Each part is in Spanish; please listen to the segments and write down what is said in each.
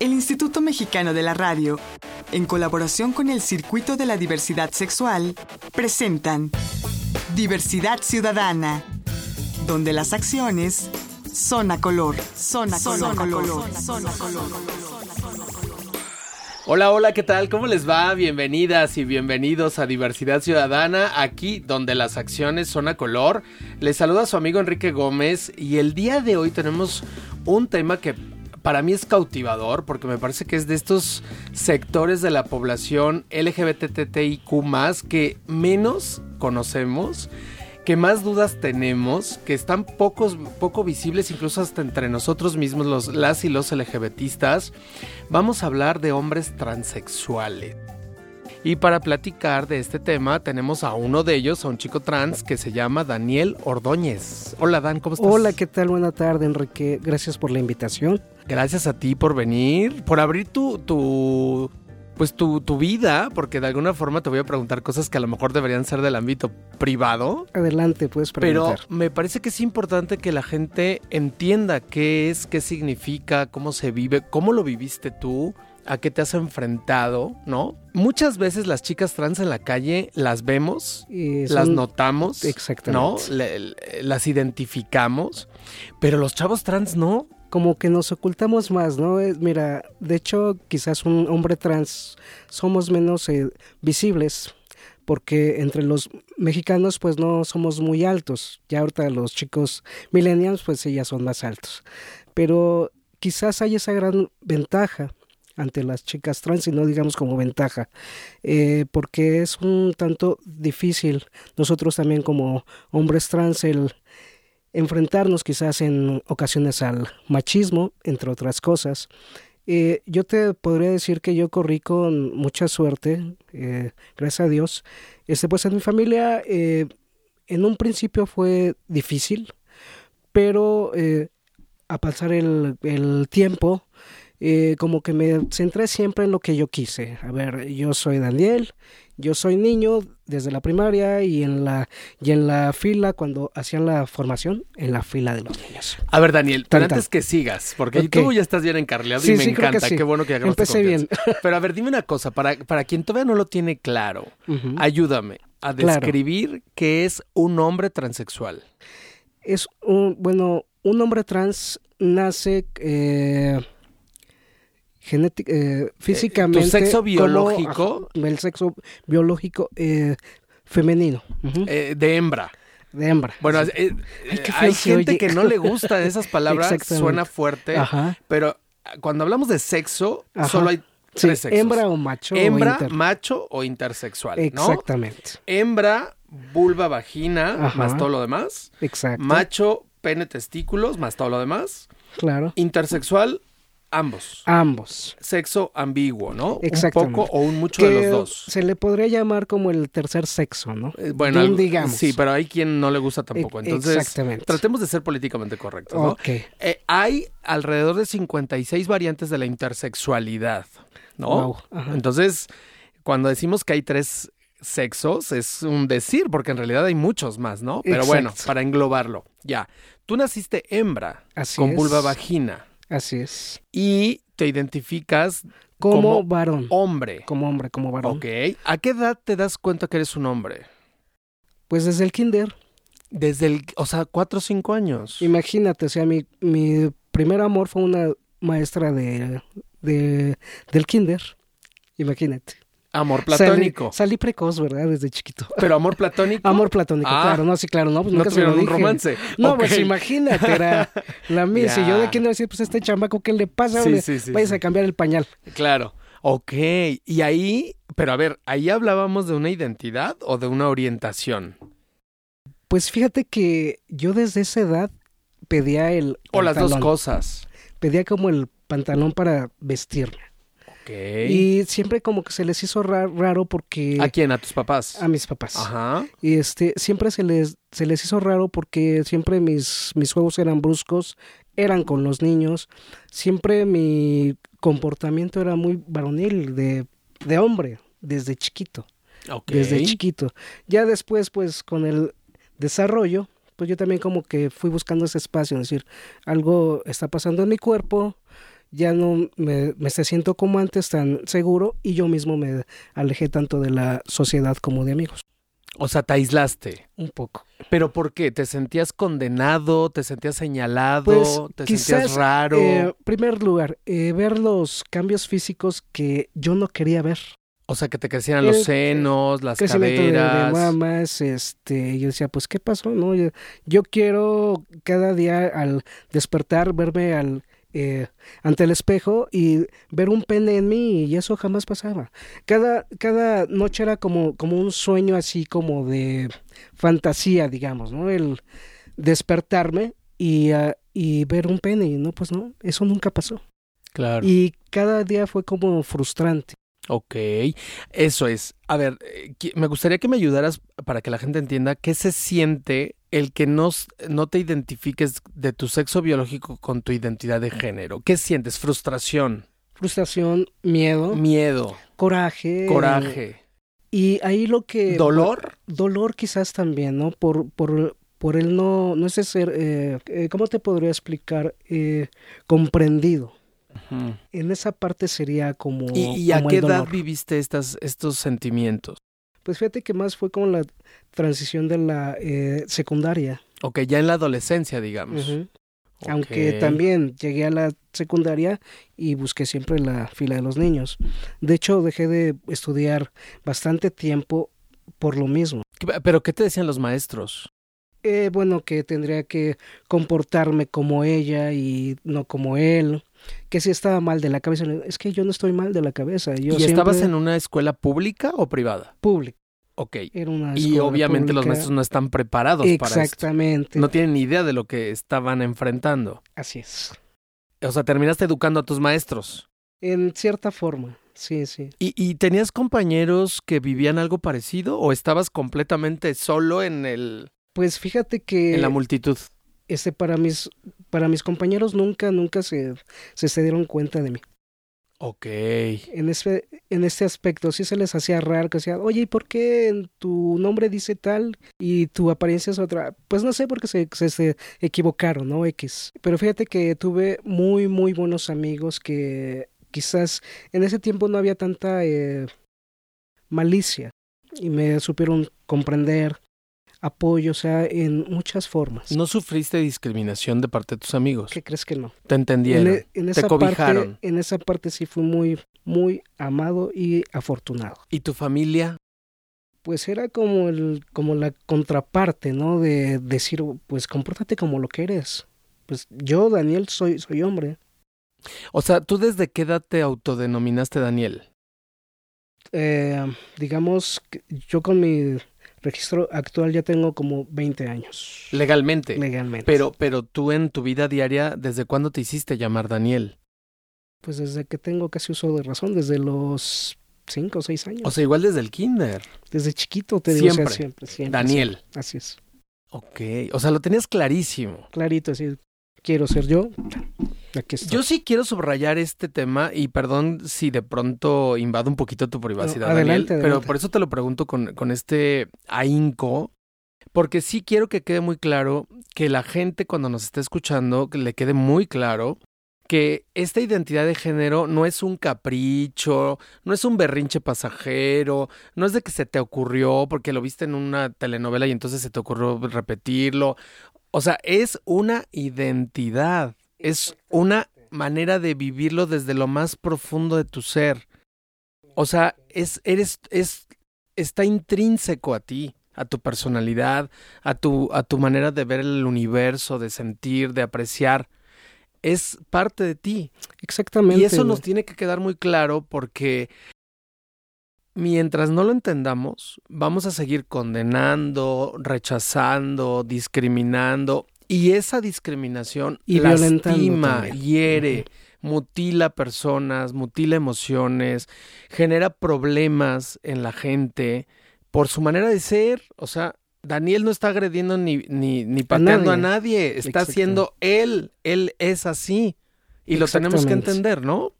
El Instituto Mexicano de la Radio, en colaboración con el Circuito de la Diversidad Sexual, presentan Diversidad Ciudadana, donde las acciones son a color, son a color, color, son a color. Hola, hola, ¿qué tal? ¿Cómo les va? Bienvenidas y bienvenidos a Diversidad Ciudadana, aquí donde las acciones son a color. Les saluda su amigo Enrique Gómez y el día de hoy tenemos un tema que para mí es cautivador porque me parece que es de estos sectores de la población LGBTTIQ que menos conocemos que más dudas tenemos, que están pocos, poco visibles incluso hasta entre nosotros mismos, los, las y los LGBTistas, vamos a hablar de hombres transexuales. Y para platicar de este tema tenemos a uno de ellos, a un chico trans que se llama Daniel Ordóñez. Hola Dan, ¿cómo estás? Hola, ¿qué tal? Buena tarde Enrique, gracias por la invitación. Gracias a ti por venir, por abrir tu, tu pues tu, tu, vida, porque de alguna forma te voy a preguntar cosas que a lo mejor deberían ser del ámbito privado. Adelante, puedes preguntar. Pero me parece que es importante que la gente entienda qué es, qué significa, cómo se vive, cómo lo viviste tú, a qué te has enfrentado, ¿no? Muchas veces las chicas trans en la calle las vemos, son... las notamos, ¿no? Le, las identificamos, pero los chavos trans no como que nos ocultamos más, ¿no? Mira, de hecho, quizás un hombre trans somos menos eh, visibles porque entre los mexicanos pues no somos muy altos. Ya ahorita los chicos millennials pues ya son más altos. Pero quizás hay esa gran ventaja ante las chicas trans y no digamos como ventaja, eh, porque es un tanto difícil nosotros también como hombres trans el enfrentarnos quizás en ocasiones al machismo, entre otras cosas. Eh, yo te podría decir que yo corrí con mucha suerte, eh, gracias a Dios. Este, pues en mi familia en un principio fue difícil, pero a pasar el tiempo, como que me centré siempre en lo que yo quise. A ver, yo soy Daniel yo soy niño desde la primaria y en la y en la fila cuando hacían la formación en la fila de los niños. A ver, Daniel, pero antes que sigas, porque tú ya estás bien encarleado y me encanta, qué bueno que hagamos Empecé bien. Pero a ver, dime una cosa, para, para quien todavía no lo tiene claro, ayúdame a describir qué es un hombre transexual. Es un, bueno, un hombre trans nace eh, genética, eh, físicamente. ¿Tu sexo biológico? el sexo biológico eh, femenino. eh, de hembra. De hembra. Bueno, eh, hay gente que no le gusta esas palabras, suena fuerte, pero cuando hablamos de sexo, solo hay tres sexos. Hembra o macho. Hembra, macho o intersexual. Exactamente. Hembra, vulva, vagina, más todo lo demás. Exacto. Macho, pene, testículos, más todo lo demás. Claro. Intersexual, Ambos. Ambos. Sexo ambiguo, ¿no? Exactamente. Un poco o un mucho de los dos. Se le podría llamar como el tercer sexo, ¿no? Eh, bueno, digamos. Sí, pero hay quien no le gusta tampoco. Entonces, Exactamente. tratemos de ser políticamente correctos, ¿no? Ok. Eh, hay alrededor de 56 variantes de la intersexualidad, ¿no? Wow. Entonces, cuando decimos que hay tres sexos, es un decir, porque en realidad hay muchos más, ¿no? Pero Exacto. bueno, para englobarlo, ya. Tú naciste hembra Así con es. vulva vagina. Así es. Y te identificas como, como varón. hombre. Como hombre, como varón. Ok. ¿A qué edad te das cuenta que eres un hombre? Pues desde el kinder. Desde el, o sea, cuatro o cinco años. Imagínate, o sea, mi, mi primer amor fue una maestra de, de del kinder. Imagínate. Amor platónico. Salí, salí, precoz, ¿verdad? Desde chiquito. Pero amor platónico. Amor platónico, Ah. claro, no, sí, claro, no, pues no nunca se lo tuvieron un dije. romance. No, Ok. pues imagínate, era la mía. Si yo de kinder decía, pues este chamaco, ¿qué le pasa? Sí, sí, sí, a cambiar el pañal. Claro. Ok. Y ahí, pero a ver, ahí hablábamos de una identidad o de una orientación. Pues fíjate que yo desde esa edad pedía el O las dos cosas. Pedía como el pantalón para vestirme. Y siempre como que se les hizo ra- raro porque... ¿A quién? ¿A tus papás? A mis papás. Ajá. Y este, siempre se les, se les hizo raro porque siempre mis, mis juegos eran bruscos, eran con los niños, siempre mi comportamiento era muy varonil, de, de hombre, desde chiquito, desde chiquito. Ya después, pues, con el desarrollo, pues yo también como que fui buscando ese espacio, es decir, algo está pasando en mi cuerpo ya no me, me siento como antes tan seguro y yo mismo me alejé tanto de la sociedad como de amigos. O sea, te aislaste. Un poco. ¿Pero por qué? ¿Te sentías condenado? ¿Te sentías señalado? Pues, ¿Te quizás, sentías raro? En primer lugar, eh, ver los cambios físicos que yo no quería ver. o sea, que te crecieran los el- senos, las crecimiento de, de caderas. mamas, este, yo decía, pues, ¿qué pasó? No, yo, yo quiero cada día al despertar verme al eh, ante el espejo y ver un pene en mí y eso jamás pasaba. Cada, cada noche era como, como un sueño así como de fantasía, digamos, ¿no? El despertarme y, ah, y ver un pene y no, pues no, eso nunca pasó. Claro. Y cada día fue como frustrante. Ok, eso es. A ver, eh, me gustaría que me ayudaras para que la gente entienda qué se siente el que no, no te identifiques de tu sexo biológico con tu identidad de género. ¿Qué sientes? Frustración, Frustración, miedo, miedo, coraje. coraje, Y ahí lo que... dolor. Dolor quizás también, ¿no? Por, por, por el no, no sé ser, eh, eh, ¿cómo te podría explicar? Eh, comprendido. En esa parte sería como... ¿Y, y a qué edad dolor. viviste estas, estos sentimientos? Pues fíjate que más fue como la transición de la eh, secundaria. Ok, ya en la adolescencia, digamos. Aunque también llegué a la secundaria y busqué siempre la fila de los niños. De hecho, dejé de estudiar bastante tiempo por lo mismo. ¿Qué- ¿Pero qué te decían los maestros? Eh, bueno, que tendría que comportarme como ella y no como él. Que si estaba mal de la cabeza. Es que yo no estoy mal de la cabeza. Yo ¿Y estabas en una escuela pública o privada? público. Ok. Era una Y obviamente los maestros no están preparados para esto. Exactamente. No tienen ni idea de lo que estaban enfrentando. Así es. O sea, terminaste educando a tus maestros. En cierta forma. Sí, sí. ¿Y, y tenías compañeros que vivían algo parecido o estabas completamente solo en el Pues fíjate que en la multitud? este para mis para mis compañeros nunca nunca se, se se dieron cuenta de mí. Ok. En ese en este aspecto sí se les hacía raro que decían, "Oye, ¿y por qué en tu nombre dice tal y tu apariencia es otra?" Pues no sé porque se, se, se equivocaron, ¿no? X. Pero fíjate que tuve muy muy buenos amigos que quizás en ese tiempo no había tanta eh, malicia y me supieron comprender, apoyo, o sea, en muchas formas. ¿No sufriste discriminación de parte de tus amigos? ¿Qué crees que no? Te En, entendieron. e- en esa cobijaron. parte, en esa parte sí fui muy, muy amado y afortunado. ¿Y tu familia? Pues era como el, como la contraparte, ¿no? De decir, pues compórtate como lo que eres. Pues yo, Daniel, soy, soy hombre. O sea, ¿tú desde qué edad te autodenominaste Daniel? Eh, digamos, yo con mi registro actual ya tengo como 20 años. Legalmente. Legalmente. Pero, pero tú en tu vida diaria, ¿desde cuándo te hiciste llamar Daniel? Pues desde que tengo casi uso de razón, desde los 5 o 6 años. O sea, igual desde el kinder. desde chiquito te digo, o sea, Siempre. siempre, siempre. Daniel. siempre. Así es. Ok. O sea, lo tenías clarísimo. clarito, así, quiero ser yo. Yo sí quiero subrayar este tema y perdón si de pronto invado un poquito tu privacidad, No, adelante, Daniel, pero por eso te lo pregunto con, con este ahínco, porque sí quiero que quede muy claro que la gente cuando nos está escuchando, que le quede muy claro que esta identidad de género no es un capricho, no es un berrinche pasajero, no es de que se te ocurrió porque lo viste en una telenovela y entonces se te ocurrió repetirlo. O sea, es una identidad, es una manera de vivirlo desde lo más profundo de tu ser. O sea, es, eres, es, está intrínseco a ti, a tu personalidad, a tu, a tu manera de ver el universo, de sentir, de apreciar. Es parte de ti. Exactamente. Y eso nos tiene que quedar muy claro porque mientras no lo entendamos, vamos a seguir condenando, rechazando, discriminando. Y esa discriminación Y lastima, hiere, mutila personas, mutila emociones, genera problemas en la gente por su manera de ser. O sea, Daniel no está agrediendo ni, ni, ni pateando a nadie, nadie. está siendo él, él es así. Y lo tenemos que entender, ¿no?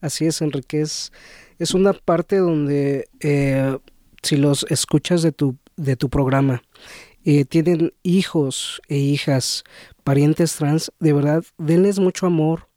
Así es, Enrique. Es, es una parte donde eh, si los escuchas de tu, de tu programa eh, tienen hijos e hijas, parientes trans, de verdad, denles mucho amor,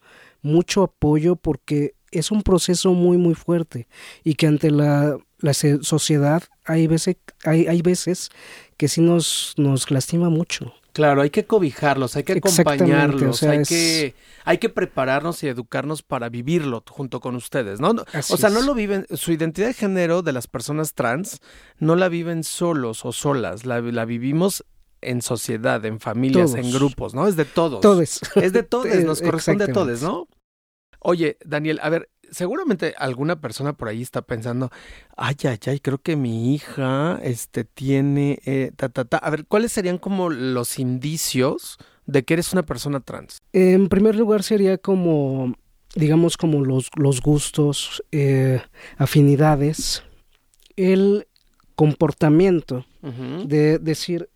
mucho apoyo porque es un proceso muy muy fuerte y que ante la, la sociedad hay veces, hay, hay veces que sí nos, nos lastima mucho. Claro, hay que cobijarlos, hay que acompañarlos, hay, que, hay que prepararnos y educarnos para vivirlo junto con ustedes, ¿no? o sea, no lo viven, su identidad de género de las personas trans no la viven solos o solas, la, la vivimos en sociedad, en familias, en grupos, ¿no? Es de todos. Todos. Es de todos, nos corresponde a todos, ¿no? Oye, Daniel, a ver, seguramente alguna persona por ahí está pensando, ay, ay, ay, creo que mi hija este, tiene, eh, ta, ta, ta. A ver, ¿cuáles serían como los indicios de que eres una persona trans? En primer lugar sería como, digamos, como los, los gustos, eh, afinidades, el comportamiento de decir,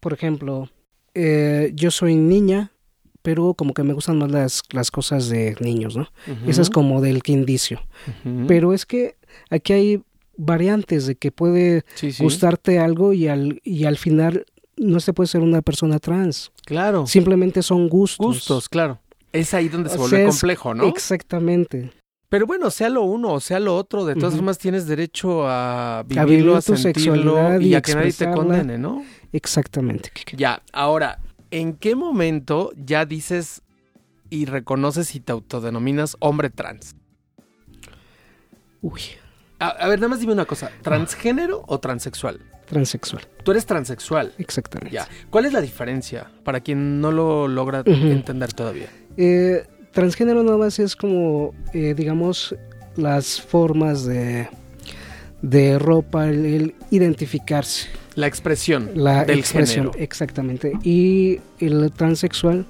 por ejemplo, eh, yo soy niña, pero como que me gustan más las, las cosas de niños, ¿no? Eso es como del que indicio. Pero es que aquí hay variantes de que puede gustarte algo y al, y al final no se puede ser una persona trans. Claro. Simplemente son gustos. Gustos, claro. Es ahí donde se vuelve complejo, ¿no? Exactamente. Pero bueno, sea lo uno o sea lo otro, de todas formas tienes derecho a vivirlo, a, sentirlo y, a que nadie te condene, ¿no? Exactamente. Ya, ahora, ¿en qué momento ya dices y reconoces y te autodenominas hombre trans? Uy. A, ver, nada más dime una cosa, ¿transgénero o transexual? Transexual. Tú eres transexual. Exactamente. Ya. ¿Cuál es la diferencia para quien no lo logra entender todavía? Eh, transgénero nada más es como, eh, digamos, las formas de, de ropa, el identificarse. La expresión la del expresión, Exactamente. Y el transexual,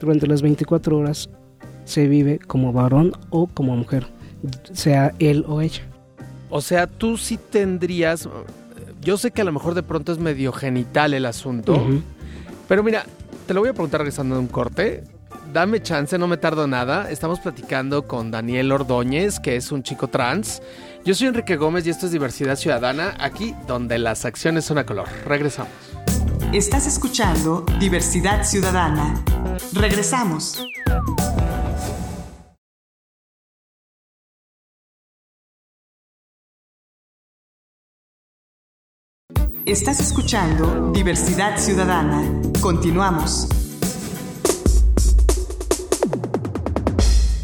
durante las 24 horas, se vive como varón o como mujer, sea él o ella. O sea, tú sí tendrías. Yo sé que a lo mejor de pronto es medio genital el asunto. Pero mira, te lo voy a preguntar regresando de un corte. Dame chance, no me tardo nada. Estamos platicando con Daniel Ordóñez, que es un chico trans. Yo soy Enrique Gómez y esto es Diversidad Ciudadana, aquí donde las acciones son a color. Regresamos. Estás escuchando Diversidad Ciudadana. Regresamos. Estás escuchando Diversidad Ciudadana. Continuamos.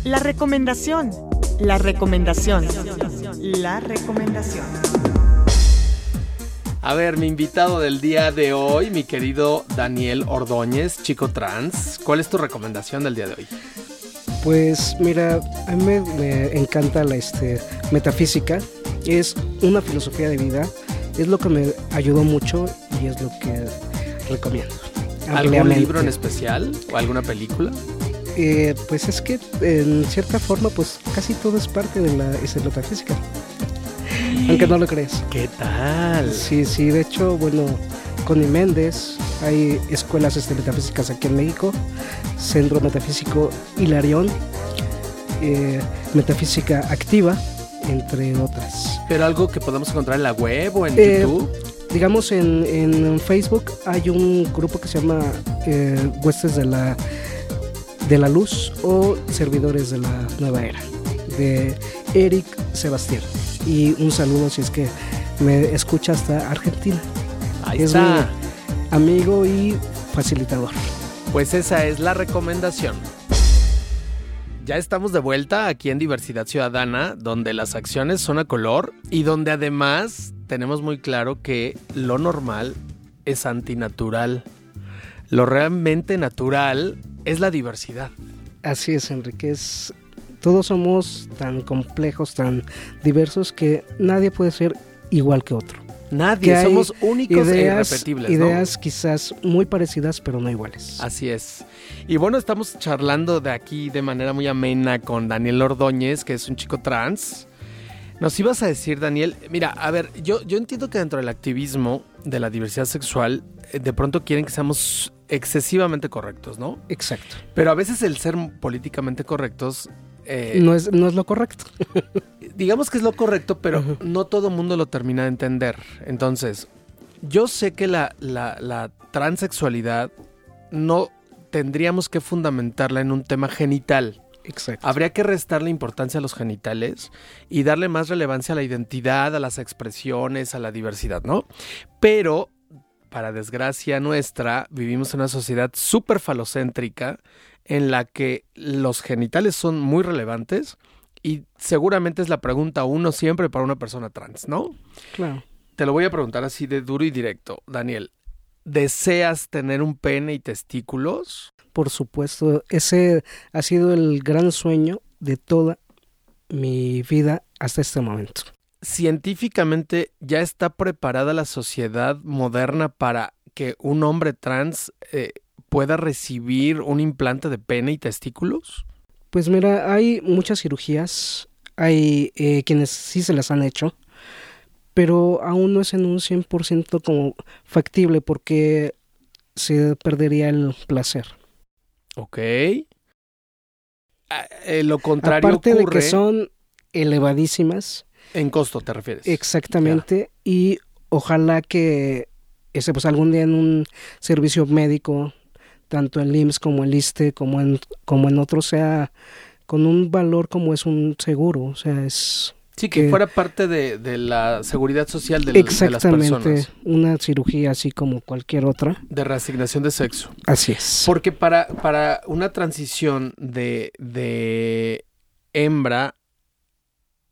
La recomendación. La recomendación. La recomendación. A ver, mi invitado del día de hoy, mi querido Daniel Ordóñez, chico trans, ¿cuál es tu recomendación del día de hoy? Pues mira, a mí me, encanta la este, metafísica, es una filosofía de vida, es lo que me ayudó mucho y es lo que recomiendo. ¿Algún libro en especial o alguna película? Eh, pues es que en cierta forma, pues casi todo es parte de la metafísica. Aunque no lo crees. ¿Qué tal? Sí, sí, de hecho, bueno, Connie Méndez, hay escuelas este, metafísicas aquí en México, Centro Metafísico Hilarión, eh, Metafísica Activa, entre otras. ¿Pero algo que podemos encontrar en la web o en eh, YouTube? Digamos, en, en, Facebook hay un grupo que se llama eh, Huestes de la de la Luz o Servidores de la Nueva Era, de Eric Sebastián. Y un saludo si es que me escucha hasta Argentina. Ahí es está. mi amigo y facilitador. Pues esa es la recomendación. Ya estamos de vuelta aquí en Diversidad Ciudadana, donde las acciones son a color y donde además tenemos muy claro que lo normal es antinatural. Lo realmente natural es la diversidad. Así es, Enrique. Todos somos tan complejos, tan diversos que nadie puede ser igual que otro. Nadie, somos únicos e irrepetibles. Ideas quizás muy parecidas, pero no iguales. Así es. Y bueno, estamos charlando de aquí de manera muy amena con Daniel Ordóñez, que es un chico trans. Nos ibas a decir, Daniel, mira, a ver, yo, yo entiendo que dentro del activismo de la diversidad sexual, eh, de pronto quieren que seamos excesivamente correctos, ¿no? Exacto. Pero a veces el ser políticamente correctos... Eh, no, es, no es lo correcto. digamos que es lo correcto, pero no todo mundo lo termina de entender. Entonces, yo sé que la, la, transexualidad no tendríamos que fundamentarla en un tema genital. Exacto. Habría que restarle importancia a los genitales y darle más relevancia a la identidad, a las expresiones, a la diversidad, ¿no? Pero, para desgracia nuestra, vivimos en una sociedad súper falocéntrica en la que los genitales son muy relevantes y seguramente es la pregunta uno siempre para una persona trans, ¿no? Claro. Te lo voy a preguntar así de duro y directo, Daniel. ¿Deseas tener un pene y testículos? Por supuesto, ese ha sido el gran sueño de toda mi vida hasta este momento. Científicamente ya está preparada la sociedad moderna para que un hombre trans eh, pueda recibir un implante de pene y testículos? Pues mira, hay muchas cirugías, hay eh, quienes sí se las han hecho, pero aún no es en un 100% como factible porque se perdería el placer. Ok. Ah, eh, lo contrario Aparte ocurre de que son elevadísimas, en costo, ¿te refieres? exactamente, y ojalá que ese pues algún día en un servicio médico, tanto en IMSS como en ISTE, como en, como en otro, sea con un valor como es un seguro, o sea, es Sí, que que- fuera parte de, de la seguridad social del- de, las exactamente personas. una cirugía así como cualquier otra. De reasignación de sexo. Así es. Porque para, para una transición de, de hembra,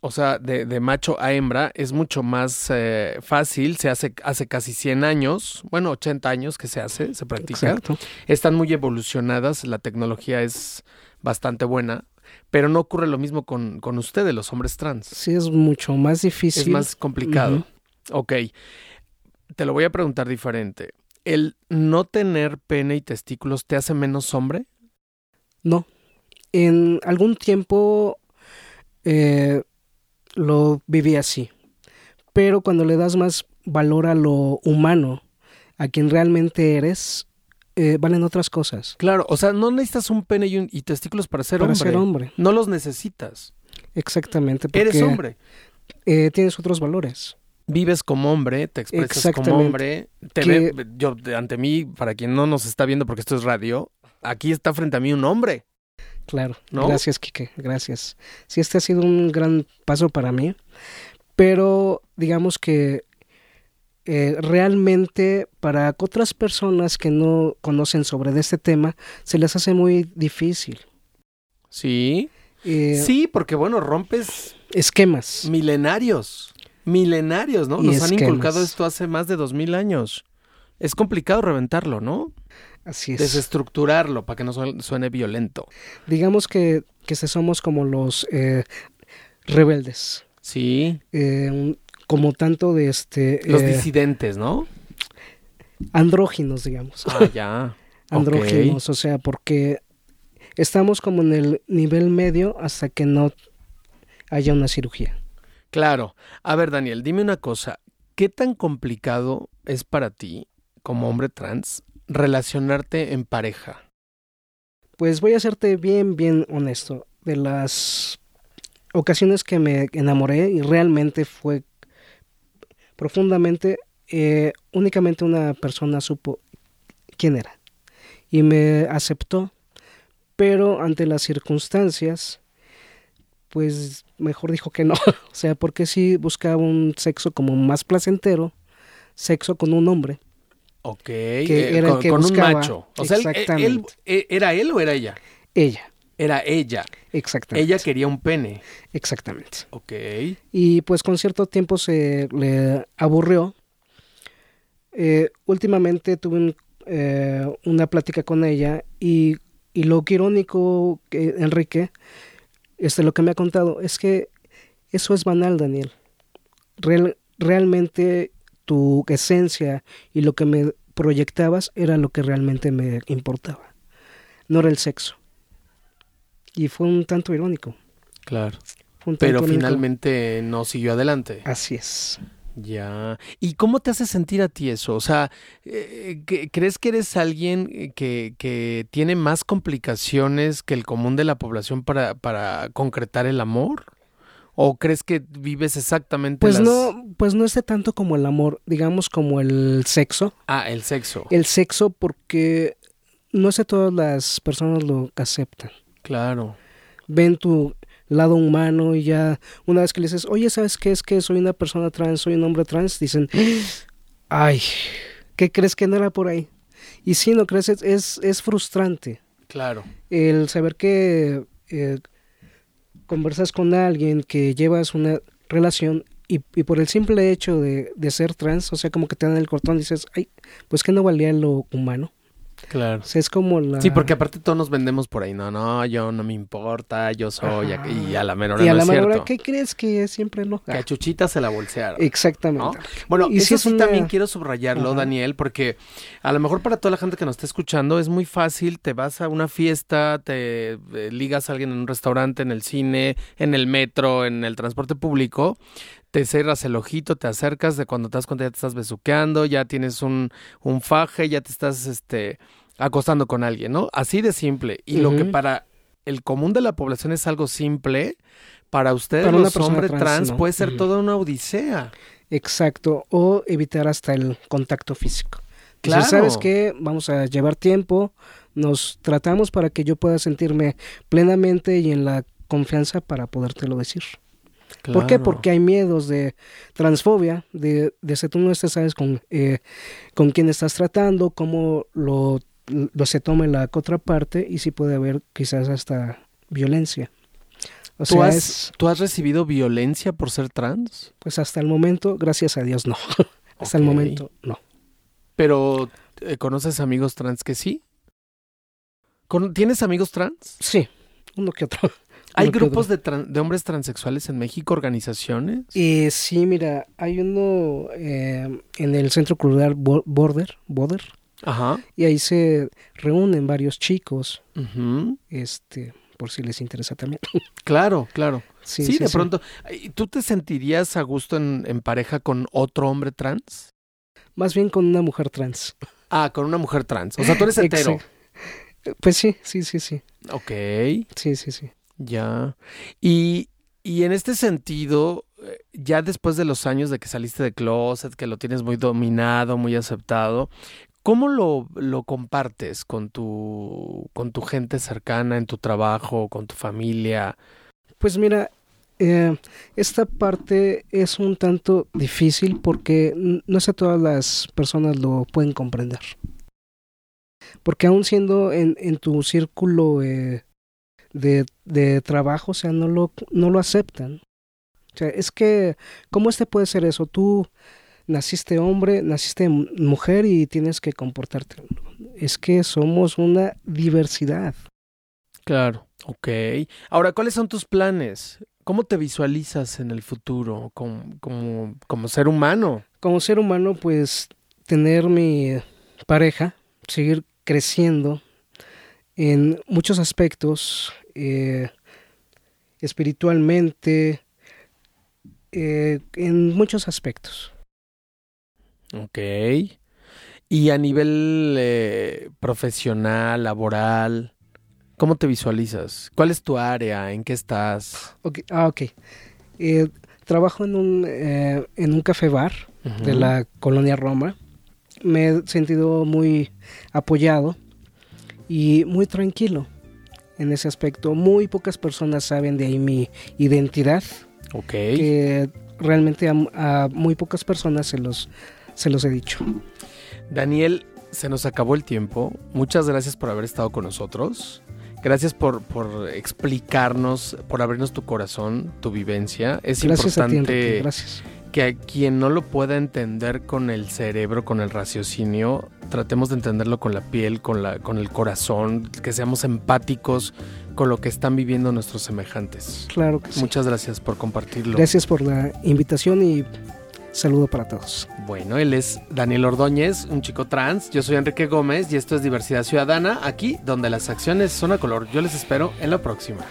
o sea, de, de macho a hembra, es mucho más eh, fácil. Se hace hace casi 100 años, bueno, 80 años que se hace, se practica. Exacto. Están muy evolucionadas, la tecnología es bastante buena, pero no ocurre lo mismo con, con ustedes, los hombres trans. Sí es mucho más difícil. Es más complicado. Ujú. Ok, te lo voy a preguntar diferente. ¿El no tener pene y testículos te hace menos hombre? No. En algún tiempo eh, lo viví así. Pero cuando le das más valor a lo humano, a quien realmente eres, eh, valen otras cosas. Claro, o sea, no necesitas un pene y, un- y testículos para ser para hombre. ser hombre. No los necesitas. Exactamente. Porque, Eres hombre. eh, tienes otros valores. Vives como hombre, te expresas como hombre. Te Que- ve, yo, ante mí, para quien no nos está viendo porque esto es radio, aquí está frente a mí un hombre. Claro. ¿No? Gracias, Quique. Gracias. Sí, este ha sido un gran paso para mí. Pero digamos que eh, realmente para otras personas que no conocen sobre de este tema, se les hace muy difícil. Sí. Eh, Sí, porque bueno, rompes Esquemas. milenarios. Milenarios, ¿no? Nos han inculcado esto hace más de dos mil años. Es complicado reventarlo, ¿no? Así es. Desestructurarlo para que no suene, violento. Digamos que, que somos como los eh, rebeldes. Sí. eh, como tanto de este Los eh, disidentes, ¿no? andróginos, digamos. Ah, ya. andróginos, o sea, porque estamos como en el nivel medio hasta que no haya una cirugía. Claro. A ver, Daniel, dime una cosa. ¿Qué tan complicado es para ti, como hombre trans, relacionarte en pareja? Pues voy a serte bien, bien honesto. De las ocasiones que me enamoré y realmente fue profundamente, eh, únicamente una persona supo quién era y me aceptó, pero ante las circunstancias, pues mejor dijo que no. o sea, porque sí buscaba un sexo como más placentero, sexo con un hombre. Ok. era el con, que con un macho. O sea, él- Exactamente. él- ¿era él o era ella? Ella, Era ella. exactamente. Ella quería un pene. Exactamente. Ok. y pues con cierto tiempo se le aburrió. Eh, últimamente tuve un, eh, una plática con ella y, y lo que irónico, que, Enrique, este, lo que me ha contado es que eso es banal, Daniel. Real- realmente tu esencia y lo que me proyectabas era lo que realmente me importaba. No era el sexo. Y fue un tanto irónico. Claro. Pero irónico. finalmente no siguió adelante. Así es. Ya. ¿Y cómo te hace sentir a ti eso? O sea, eh, ¿que- ¿crees que eres alguien eh, que, que tiene más complicaciones que el común de la población para, para concretar el amor? ¿O crees que vives exactamente Pues las... no, pues no es de tanto como el amor, digamos como el sexo. Ah, el sexo. El sexo porque no sé todas las personas lo aceptan. Claro. ven tu lado humano y ya una vez que le dices, oye, ¿sabes qué es que soy una persona trans, soy un hombre trans? Dicen, ay, ¿qué crees que no era por ahí? Y si no crees, es, es, frustrante. Claro. El saber que eh, conversas con alguien, que llevas una relación y, y por el simple hecho de, de, ser trans, o sea, como que te dan el cortón, dices, ay, pues que no valía lo humano. Claro. es como la... Sí, porque aparte todos nos vendemos por ahí. No, no, yo no me importa, yo soy... Y a la menor Y a no la es menor cierto. ¿qué crees que siempre no? Que a Chuchita se la bolsearon. Exactamente. ¿no? Bueno, Y eso es sí una- también quiero subrayarlo, Ajá. Daniel, porque a lo mejor para toda la gente que nos está escuchando es muy fácil, te vas a una fiesta, te eh, ligas a alguien en un restaurante, en el cine, en el metro, en el transporte público, te cerras el ojito, te acercas, de cuando te das cuenta ya te estás besuqueando, ya tienes un, un faje, ya te estás este, acostando con alguien, ¿no? Así de simple. Y lo que para el común de la población es algo simple, para ustedes Para los hombres trans, trans, no. puede ser toda una odisea. Exacto. O evitar hasta el contacto físico. Claro. Claro. ¿Sabes qué? Vamos a llevar tiempo, nos tratamos para que yo pueda sentirme plenamente y en la confianza para podértelo decir. ¿Por qué? Porque hay miedos de transfobia, de, de si tú no estés, sabes, con, eh, con quién estás tratando, cómo lo, lo se tome la contraparte y si puede haber quizás hasta violencia. O ¿Tú, sea, has, es, tú has recibido violencia por ser trans? pues hasta el momento, gracias a Dios, no. hasta el momento, no. Pero, eh, ¿conoces amigos trans que sí? ¿Tienes amigos trans? Sí, uno que otro. ¿Hay grupos de, hombres transexuales en México, organizaciones? Eh, sí, mira, hay uno eh, en el Centro Cultural Bo- Border, Border, Ajá. y ahí se reúnen varios chicos, Ujú. este, por si les interesa también. Claro, claro. Sí, Sí, sí, de sí. pronto. ¿Y ¿Tú te sentirías a gusto en, en pareja con otro hombre trans? Más bien con una mujer trans. Ah, con una mujer trans. O sea, tú eres hetero. Exacto. Pues sí, sí, sí, sí. Ok. Sí, sí, sí. Ya. Y, y en este sentido, eh, ya después de los años de que saliste de closet, que lo tienes muy dominado, muy aceptado, ¿cómo lo, lo compartes con tu, con tu gente cercana, en tu trabajo, con tu familia? Pues mira, eh, esta parte es un tanto difícil porque no sé todas las personas lo pueden comprender. Porque aún siendo en, en tu círculo eh, de, de trabajo, o sea, no lo, no lo aceptan. O sea, es que, ¿cómo este puede ser eso? Tú naciste hombre, naciste mujer y tienes que comportarte. Es que somos una diversidad. Claro. Ok. Ahora, ¿cuáles son tus planes? ¿Cómo te visualizas en el futuro como, como, como ser humano? como ser humano, pues tener mi pareja, seguir creciendo en muchos aspectos, eh, espiritualmente, eh, en muchos aspectos. Ok. Y a nivel eh, profesional, laboral, ¿cómo te visualizas? ¿Cuál es tu área? ¿En qué estás? Ok, ah, ok. Eh, trabajo en un, eh, en un café bar de la colonia Roma. Me he sentido muy apoyado y muy tranquilo en ese aspecto. Muy pocas personas saben de ahí mi identidad, Ok. que realmente a, a muy pocas personas se los, se los he dicho. Daniel, se nos acabó el tiempo. Muchas gracias por haber estado con nosotros. Gracias por, por explicarnos, por abrirnos tu corazón, tu vivencia. Es Gracias a ti, importante. Gracias. Que a quien no lo pueda entender con el cerebro, con el raciocinio, tratemos de entenderlo con la piel, con, la, con el corazón, que seamos empáticos con lo que están viviendo nuestros semejantes. Claro que sí. Muchas gracias por compartirlo. Gracias por la invitación y saludo para todos. Bueno, él es Daniel Ordóñez, un chico trans. Yo soy Enrique Gómez y esto es Diversidad Ciudadana, aquí donde las acciones son a color. Yo les espero en la próxima.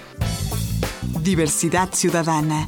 Diversidad Ciudadana,